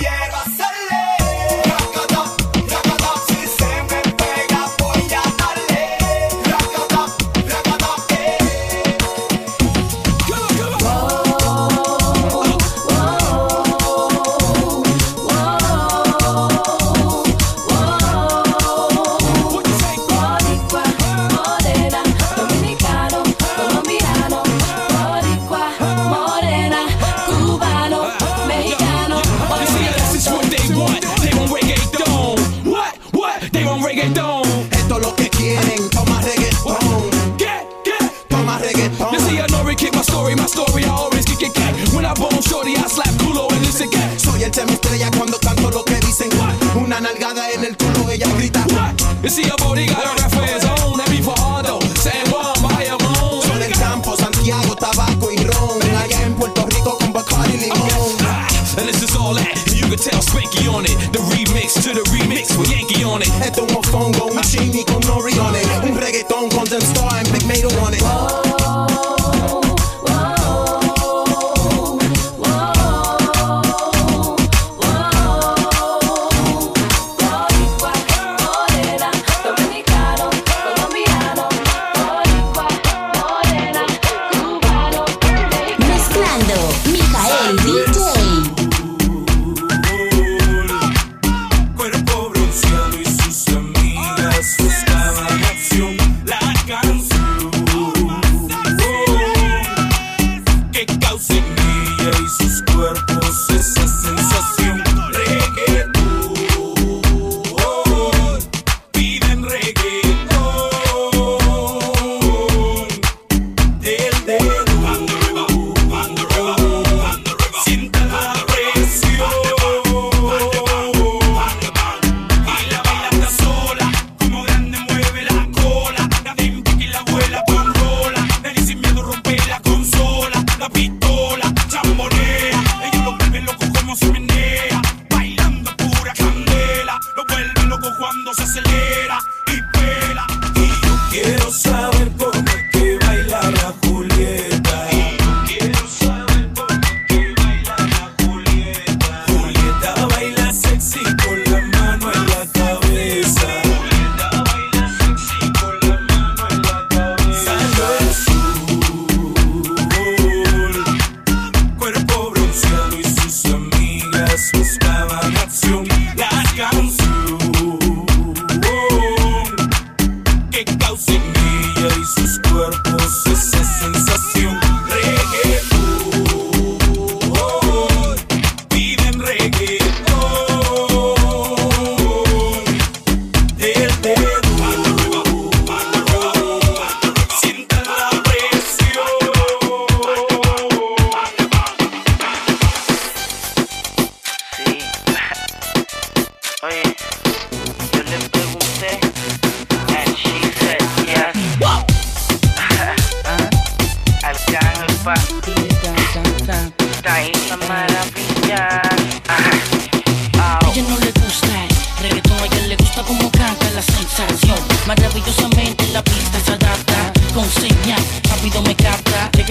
Yeah.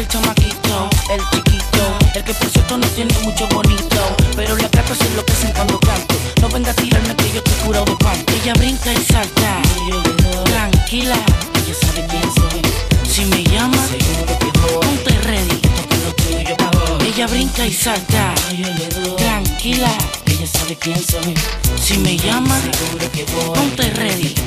chamaquito, el chiquito, el que por cierto no tiene mucho bonito, pero los gatos se enloquecen cuando canto. No venga a tirarme que yo te curado de pan. Ella brinca y salta, tranquila, ella sabe quién soy. Si me llama, ponte ready. Ella brinca y salta, tranquila, ella sabe quién soy. Si me llama, ponte ready.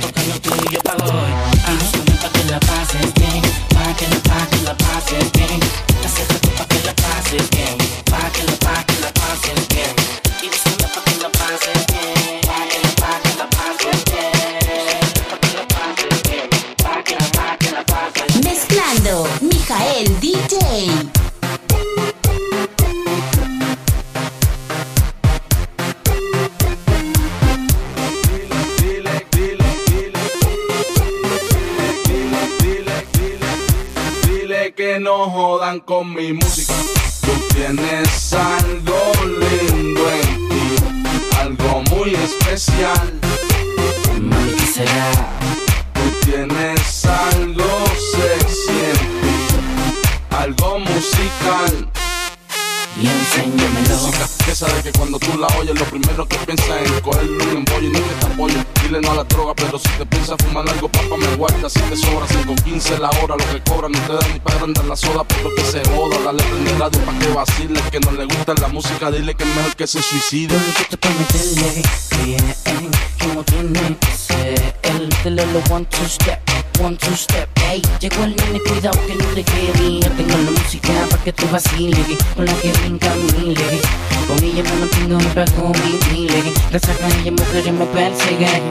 D J. Dile, dile, dile, dile, dile, dile, dile, dile dile que no jodan con mi música. Tú tienes algo lindo en ti, algo muy especial. Mami qué será. Tú tienes algo algo musical y enséñamelo. Música que sabe que cuando tú la oyes, lo primero que piensas es cogerlo un embollo y no te apoyo. Dile no a la droga, pero si te piensas fumar algo, papá me guarda. Si te sobra 5 15 la hora, lo que cobran, no te dan ni para andar la soda, por lo que se joda. Dale prende radio pa' que vacile, que no le gusta la música, dile que es mejor que se suicide. Yo te que bien, como tiene que ser. Dile lo one two step, one two step. Ey, llegó el nene, cuidado que no te quede. Yo tengo la música para que tú vaciles. Con la que brinca mi Con ella me mantengo en paz con mi legue. Gracias a ella me queremos.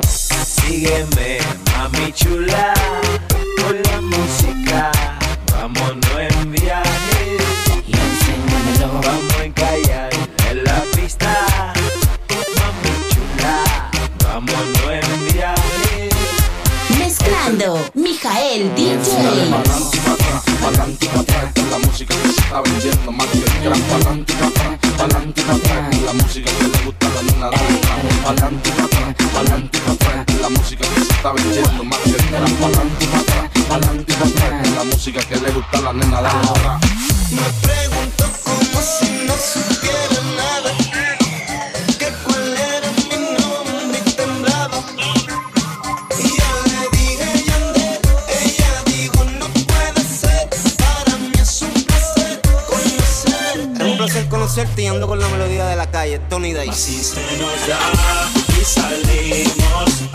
Sígueme, mami chula, con la música. Vámonos en viaje. Mijael DJ. La música que se está vendiendo La música que le gusta la La nena. calle, Tony Day. Así se nos da y salimos.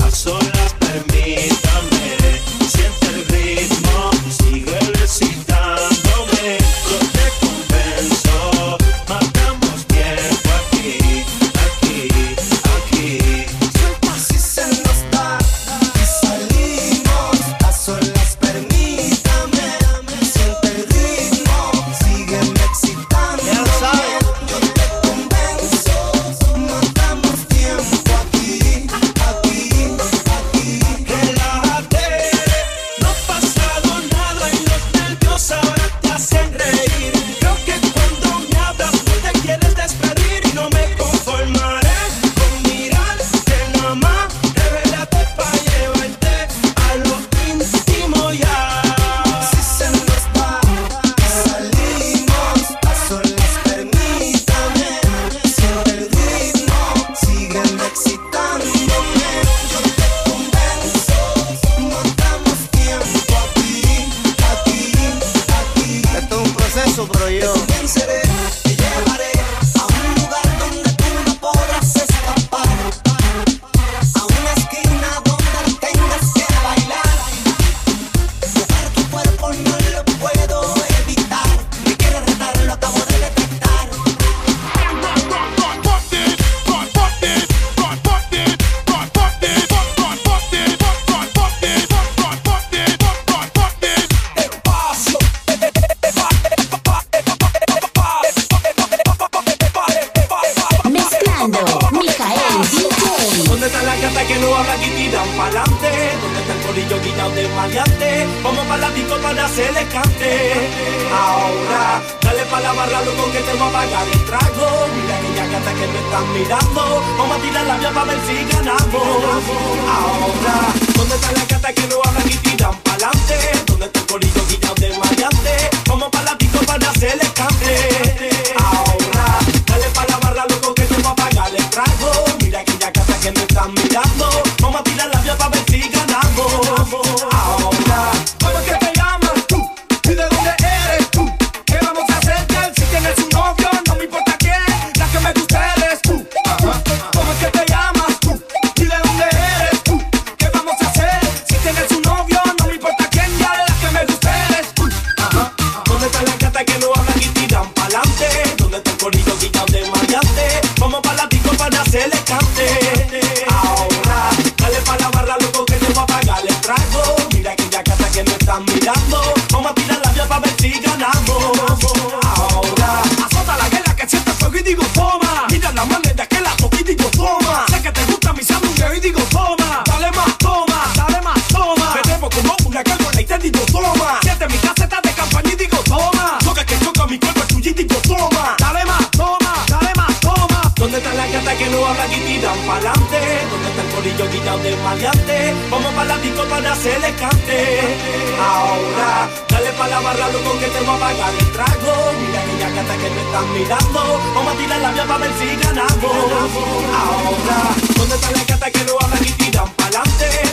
Vamos para la disco para hacerle cante. Ahora, dale para la barra, loco, que te voy a pagar el trago. Mira aquella gata que me están mirando. Vamos a tirar la vía para ver si ganamos. Ahora, ¿dónde está la gata que no habla y tiran pa'lante?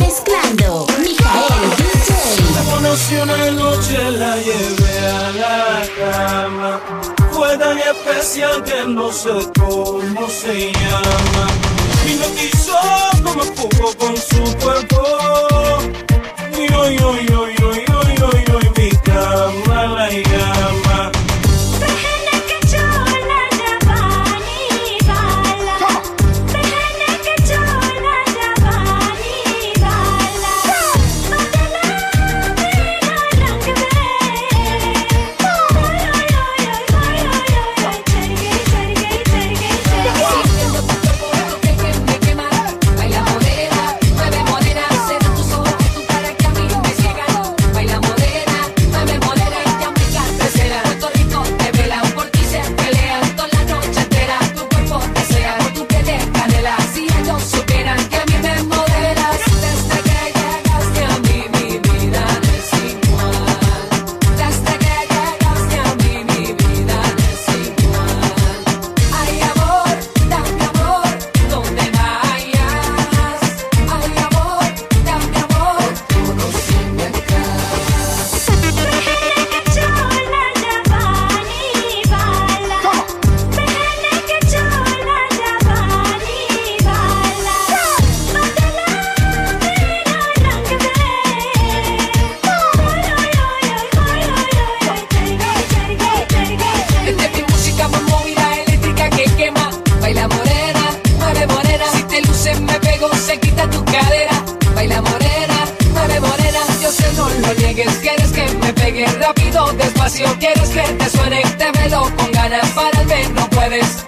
Mezclando, Mijael DJ. La conocí una noche, la llevé a la cama. Fue tan especial que no sé cómo se llama. Me hipnotizó como fuego con su cuerpo. pasión quieres que te suene, te velo con ganas para el no puedes.